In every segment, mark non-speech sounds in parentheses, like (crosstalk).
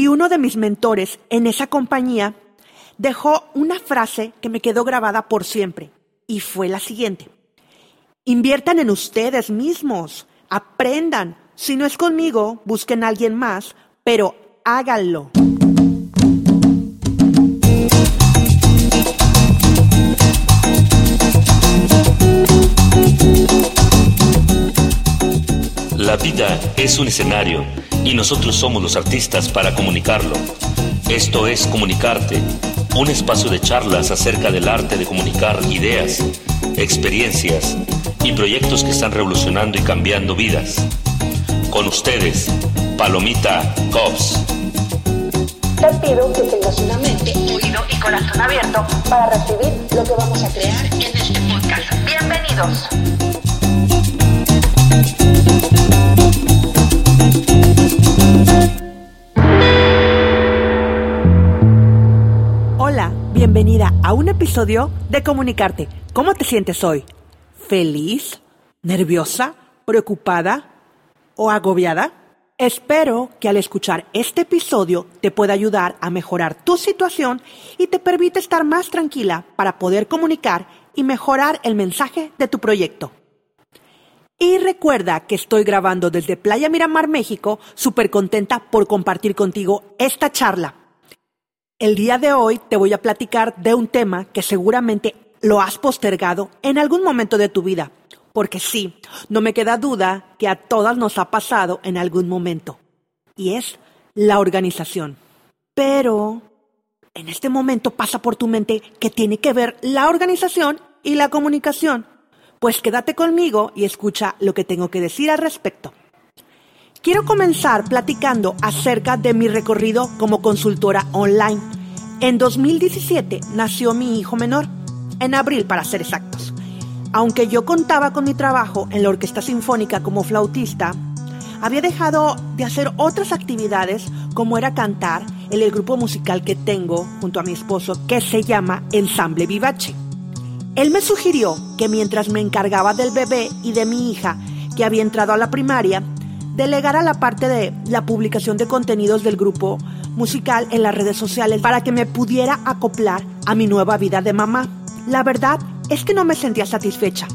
Y uno de mis mentores en esa compañía dejó una frase que me quedó grabada por siempre y fue la siguiente. Inviertan en ustedes mismos, aprendan. Si no es conmigo, busquen a alguien más, pero háganlo. La vida es un escenario y nosotros somos los artistas para comunicarlo. Esto es Comunicarte, un espacio de charlas acerca del arte de comunicar ideas, experiencias y proyectos que están revolucionando y cambiando vidas. Con ustedes, Palomita Cops. Te pido que tengas una mente, oído y corazón abierto para recibir lo que vamos a crear en este podcast. Bienvenidos. Hola, bienvenida a un episodio de Comunicarte. ¿Cómo te sientes hoy? ¿Feliz? ¿Nerviosa? ¿Preocupada? ¿O agobiada? Espero que al escuchar este episodio te pueda ayudar a mejorar tu situación y te permita estar más tranquila para poder comunicar y mejorar el mensaje de tu proyecto. Y recuerda que estoy grabando desde Playa Miramar, México, súper contenta por compartir contigo esta charla. El día de hoy te voy a platicar de un tema que seguramente lo has postergado en algún momento de tu vida. Porque sí, no me queda duda que a todas nos ha pasado en algún momento. Y es la organización. Pero en este momento pasa por tu mente que tiene que ver la organización y la comunicación. Pues quédate conmigo y escucha lo que tengo que decir al respecto. Quiero comenzar platicando acerca de mi recorrido como consultora online. En 2017 nació mi hijo menor, en abril para ser exactos. Aunque yo contaba con mi trabajo en la Orquesta Sinfónica como flautista, había dejado de hacer otras actividades como era cantar en el grupo musical que tengo junto a mi esposo que se llama Ensamble Vivace. Él me sugirió que mientras me encargaba del bebé y de mi hija que había entrado a la primaria, delegara la parte de la publicación de contenidos del grupo musical en las redes sociales para que me pudiera acoplar a mi nueva vida de mamá. La verdad es que no me sentía satisfecha.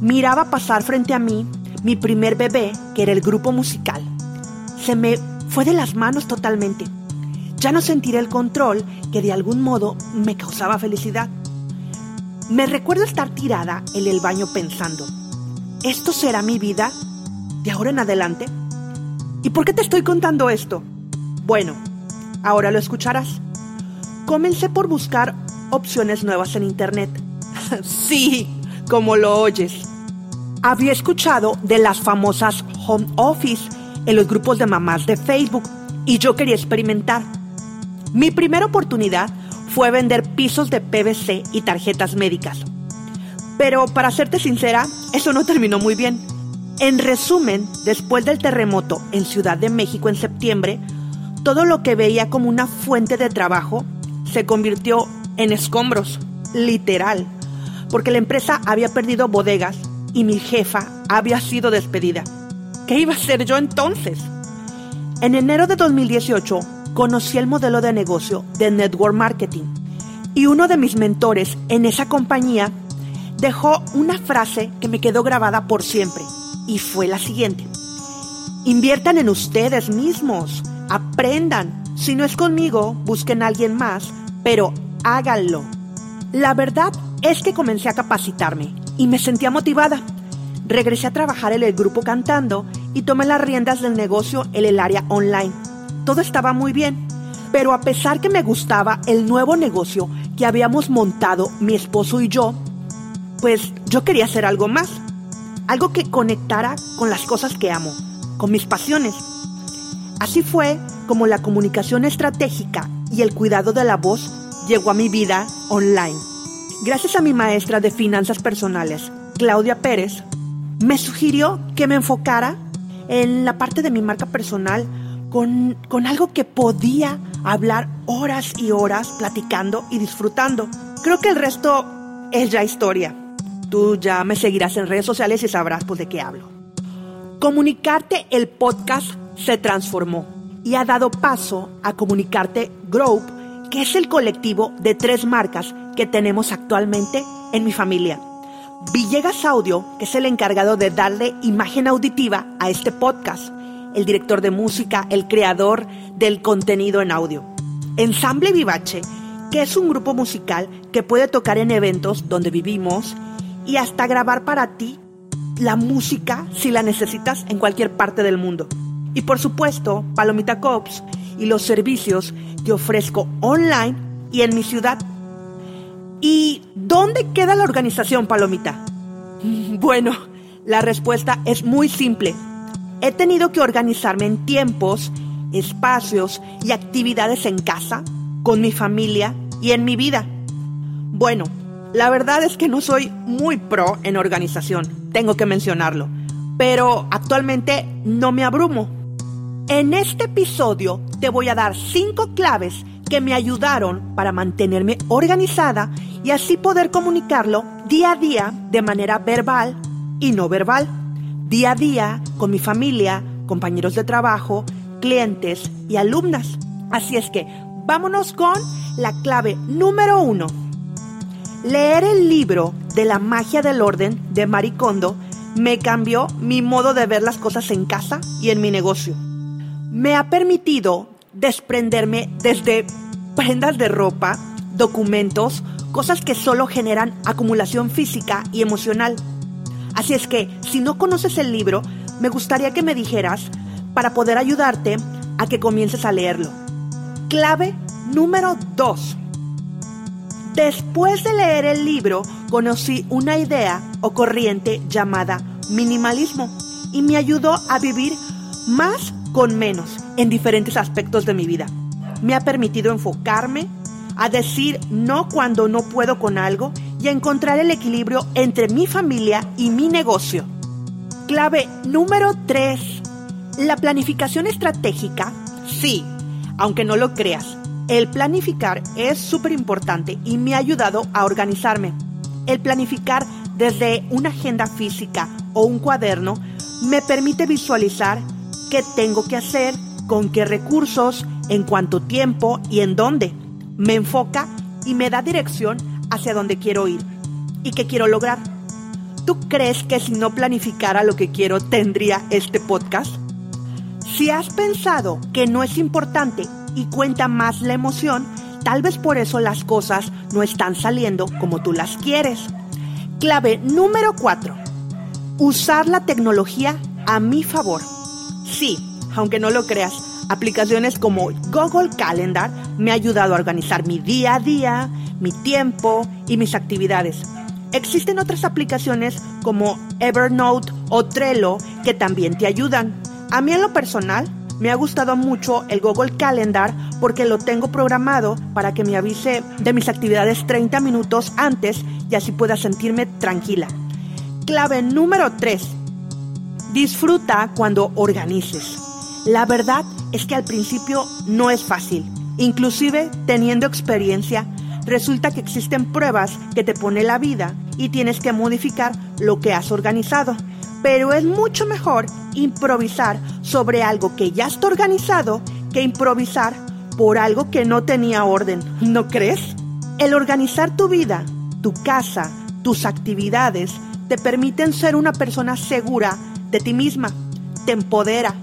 Miraba pasar frente a mí mi primer bebé, que era el grupo musical. Se me fue de las manos totalmente. Ya no sentiré el control que de algún modo me causaba felicidad. Me recuerdo estar tirada en el baño pensando, ¿esto será mi vida de ahora en adelante? ¿Y por qué te estoy contando esto? Bueno, ahora lo escucharás. Comencé por buscar opciones nuevas en Internet. (laughs) sí, como lo oyes. Había escuchado de las famosas home office en los grupos de mamás de Facebook y yo quería experimentar. Mi primera oportunidad fue vender pisos de PVC y tarjetas médicas. Pero para serte sincera, eso no terminó muy bien. En resumen, después del terremoto en Ciudad de México en septiembre, todo lo que veía como una fuente de trabajo se convirtió en escombros, literal, porque la empresa había perdido bodegas y mi jefa había sido despedida. ¿Qué iba a hacer yo entonces? En enero de 2018 conocí el modelo de negocio de Network Marketing y uno de mis mentores en esa compañía dejó una frase que me quedó grabada por siempre y fue la siguiente. Inviertan en ustedes mismos, aprendan. Si no es conmigo, busquen a alguien más, pero háganlo. La verdad es que comencé a capacitarme y me sentía motivada. Regresé a trabajar en el grupo cantando y tomé las riendas del negocio en el área online todo estaba muy bien. Pero a pesar que me gustaba el nuevo negocio que habíamos montado mi esposo y yo, pues yo quería hacer algo más. Algo que conectara con las cosas que amo, con mis pasiones. Así fue como la comunicación estratégica y el cuidado de la voz llegó a mi vida online. Gracias a mi maestra de finanzas personales, Claudia Pérez, me sugirió que me enfocara en la parte de mi marca personal con, con algo que podía hablar horas y horas platicando y disfrutando. Creo que el resto es ya historia. Tú ya me seguirás en redes sociales y sabrás pues de qué hablo. Comunicarte el podcast se transformó y ha dado paso a Comunicarte Group, que es el colectivo de tres marcas que tenemos actualmente en mi familia. Villegas Audio, que es el encargado de darle imagen auditiva a este podcast, el director de música, el creador del contenido en audio. Ensamble Vivache, que es un grupo musical que puede tocar en eventos donde vivimos y hasta grabar para ti la música si la necesitas en cualquier parte del mundo. Y por supuesto, Palomita Cops y los servicios que ofrezco online y en mi ciudad. ¿Y dónde queda la organización, Palomita? (laughs) Bueno, la respuesta es muy simple. He tenido que organizarme en tiempos, espacios y actividades en casa, con mi familia y en mi vida. Bueno, la verdad es que no soy muy pro en organización, tengo que mencionarlo, pero actualmente no me abrumo. En este episodio te voy a dar cinco claves que me ayudaron para mantenerme organizada y así poder comunicarlo día a día de manera verbal y no verbal, día a día con mi familia, compañeros de trabajo, clientes y alumnas. Así es que vámonos con la clave número uno. Leer el libro de la magia del orden de Maricondo me cambió mi modo de ver las cosas en casa y en mi negocio. Me ha permitido desprenderme desde prendas de ropa, documentos, cosas que solo generan acumulación física y emocional. Así es que, si no conoces el libro, me gustaría que me dijeras para poder ayudarte a que comiences a leerlo. Clave número 2. Después de leer el libro, conocí una idea o corriente llamada minimalismo y me ayudó a vivir más con menos en diferentes aspectos de mi vida. Me ha permitido enfocarme, a decir no cuando no puedo con algo y encontrar el equilibrio entre mi familia y mi negocio. Clave número 3. La planificación estratégica, sí, aunque no lo creas, el planificar es súper importante y me ha ayudado a organizarme. El planificar desde una agenda física o un cuaderno me permite visualizar qué tengo que hacer, con qué recursos, en cuánto tiempo y en dónde. Me enfoca y me da dirección hacia dónde quiero ir y qué quiero lograr. ¿Tú crees que si no planificara lo que quiero tendría este podcast? Si has pensado que no es importante y cuenta más la emoción, tal vez por eso las cosas no están saliendo como tú las quieres. Clave número 4. Usar la tecnología a mi favor. Sí, aunque no lo creas, aplicaciones como Google Calendar me ha ayudado a organizar mi día a día, mi tiempo y mis actividades. Existen otras aplicaciones como Evernote o Trello que también te ayudan. A mí en lo personal me ha gustado mucho el Google Calendar porque lo tengo programado para que me avise de mis actividades 30 minutos antes y así pueda sentirme tranquila. Clave número 3. Disfruta cuando organices. La verdad es que al principio no es fácil. Inclusive teniendo experiencia, resulta que existen pruebas que te pone la vida y tienes que modificar lo que has organizado pero es mucho mejor improvisar sobre algo que ya está organizado que improvisar por algo que no tenía orden, ¿no crees? El organizar tu vida, tu casa, tus actividades, te permiten ser una persona segura de ti misma, te empodera,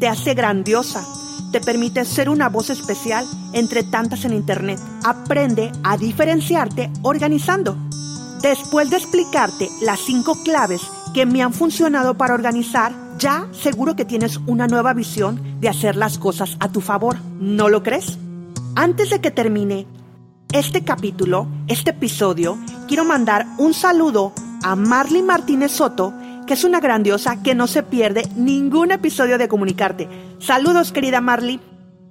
te hace grandiosa, te permite ser una voz especial entre tantas en Internet. Aprende a diferenciarte organizando. Después de explicarte las cinco claves que me han funcionado para organizar, ya seguro que tienes una nueva visión de hacer las cosas a tu favor. ¿No lo crees? Antes de que termine este capítulo, este episodio, quiero mandar un saludo a Marley Martínez Soto, que es una grandiosa que no se pierde ningún episodio de Comunicarte. Saludos, querida Marley.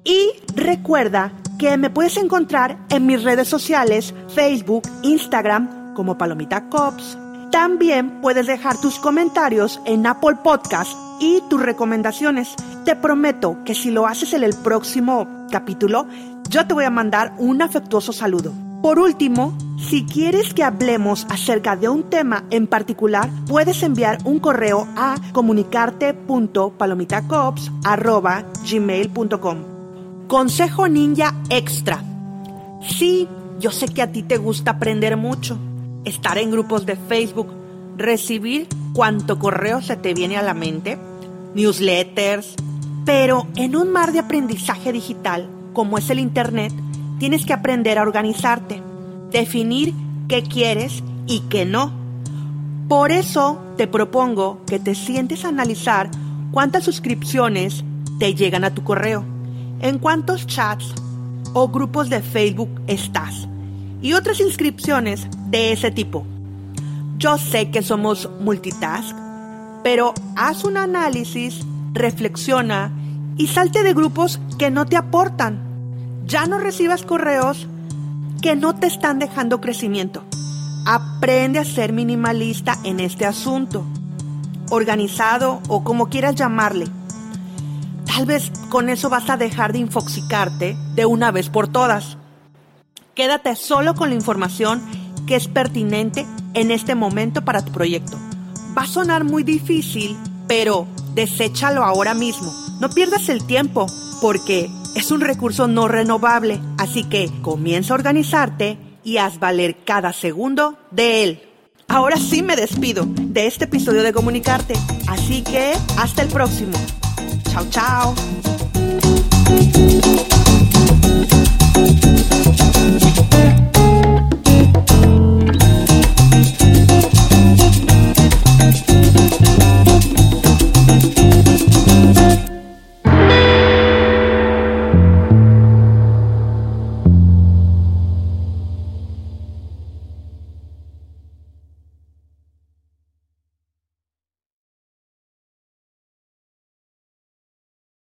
Y recuerda que me puedes encontrar en mis redes sociales, Facebook, Instagram, como Palomita Cops, también puedes dejar tus comentarios en Apple Podcast y tus recomendaciones. Te prometo que si lo haces en el próximo capítulo, yo te voy a mandar un afectuoso saludo. Por último, si quieres que hablemos acerca de un tema en particular, puedes enviar un correo a comunicarte.palomitacops.gmail.com Consejo Ninja Extra. Sí, yo sé que a ti te gusta aprender mucho, estar en grupos de Facebook, recibir cuanto correo se te viene a la mente, newsletters, pero en un mar de aprendizaje digital, como es el Internet, tienes que aprender a organizarte, definir qué quieres y qué no. Por eso te propongo que te sientes a analizar cuántas suscripciones te llegan a tu correo, en cuántos chats o grupos de Facebook estás y otras inscripciones de ese tipo. Yo sé que somos multitask, pero haz un análisis, reflexiona y salte de grupos que no te aportan. Ya no recibas correos que no te están dejando crecimiento. Aprende a ser minimalista en este asunto, organizado o como quieras llamarle. Tal vez con eso vas a dejar de infoxicarte de una vez por todas. Quédate solo con la información que es pertinente en este momento para tu proyecto. Va a sonar muy difícil, pero deséchalo ahora mismo. No pierdas el tiempo, porque es un recurso no renovable, así que comienza a organizarte y haz valer cada segundo de él. Ahora sí me despido de este episodio de Comunicarte, así que hasta el próximo. Chao, chao.